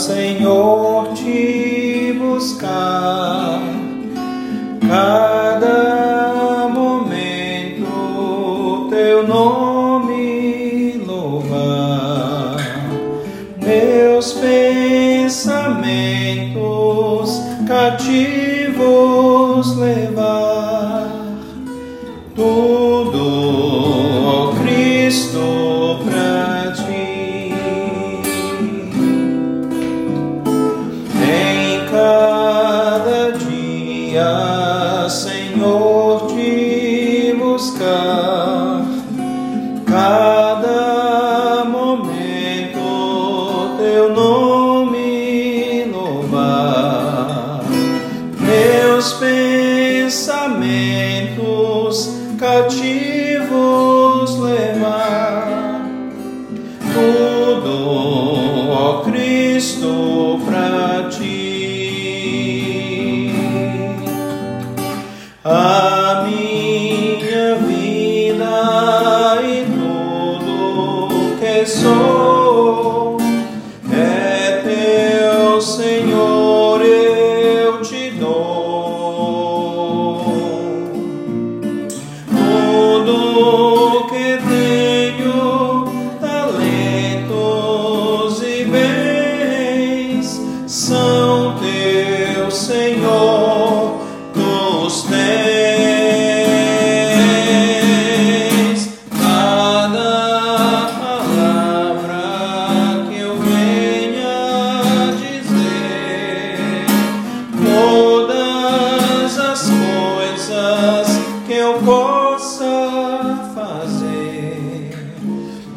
Senhor, te buscar. Cada momento teu nome louvar. Meus pensamentos cativos levar. Tudo, dia, Senhor, te buscar. Cada momento teu nome louvar. Meus pensamentos cativos levar. Tudo, ó Cristo, A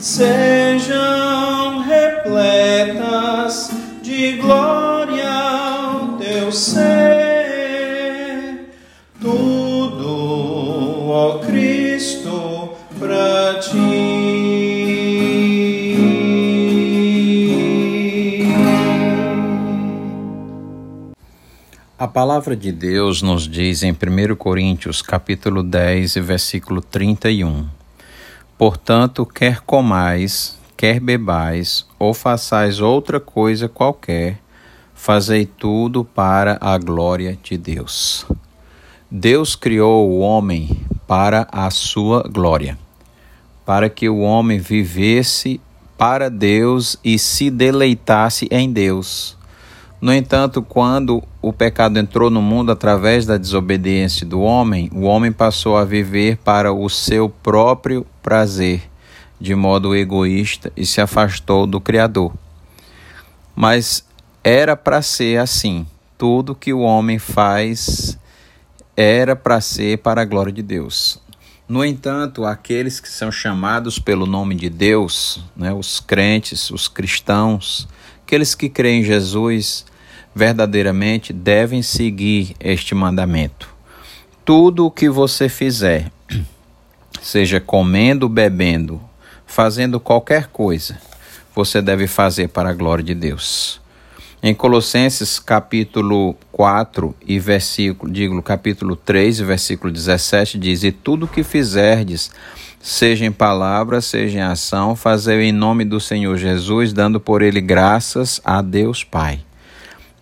sejam repletas de glória ao teu ser. Tudo, ó Cristo, pra ti. A palavra de Deus nos diz em 1 Coríntios, capítulo 10, versículo 31. Portanto, quer comais, quer bebais, ou façais outra coisa qualquer, fazei tudo para a glória de Deus. Deus criou o homem para a sua glória, para que o homem vivesse para Deus e se deleitasse em Deus. No entanto, quando o pecado entrou no mundo através da desobediência do homem, o homem passou a viver para o seu próprio prazer, de modo egoísta, e se afastou do Criador. Mas era para ser assim. Tudo que o homem faz era para ser para a glória de Deus. No entanto, aqueles que são chamados pelo nome de Deus, né, os crentes, os cristãos, aqueles que creem em Jesus, verdadeiramente devem seguir este mandamento. Tudo o que você fizer, seja comendo, bebendo, fazendo qualquer coisa, você deve fazer para a glória de Deus. Em Colossenses capítulo 4 e versículo, digo, capítulo 3 e versículo 17 diz: "E tudo o que fizerdes, seja em palavra, seja em ação, fazei em nome do Senhor Jesus, dando por ele graças a Deus Pai."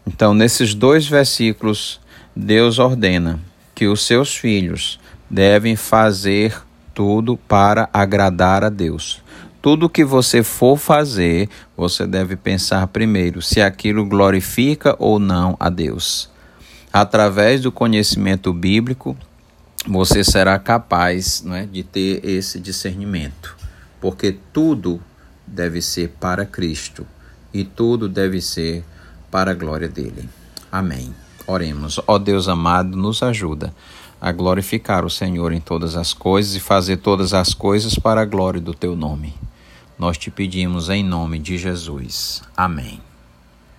Então, nesses dois versículos, Deus ordena que os seus filhos devem fazer tudo para agradar a Deus. Tudo que você for fazer, você deve pensar primeiro se aquilo glorifica ou não a Deus. Através do conhecimento bíblico, você será capaz não é, de ter esse discernimento, porque tudo deve ser para Cristo e tudo deve ser para a glória dele. Amém. Oremos. Ó Deus amado, nos ajuda a glorificar o Senhor em todas as coisas e fazer todas as coisas para a glória do teu nome. Nós te pedimos em nome de Jesus. Amém.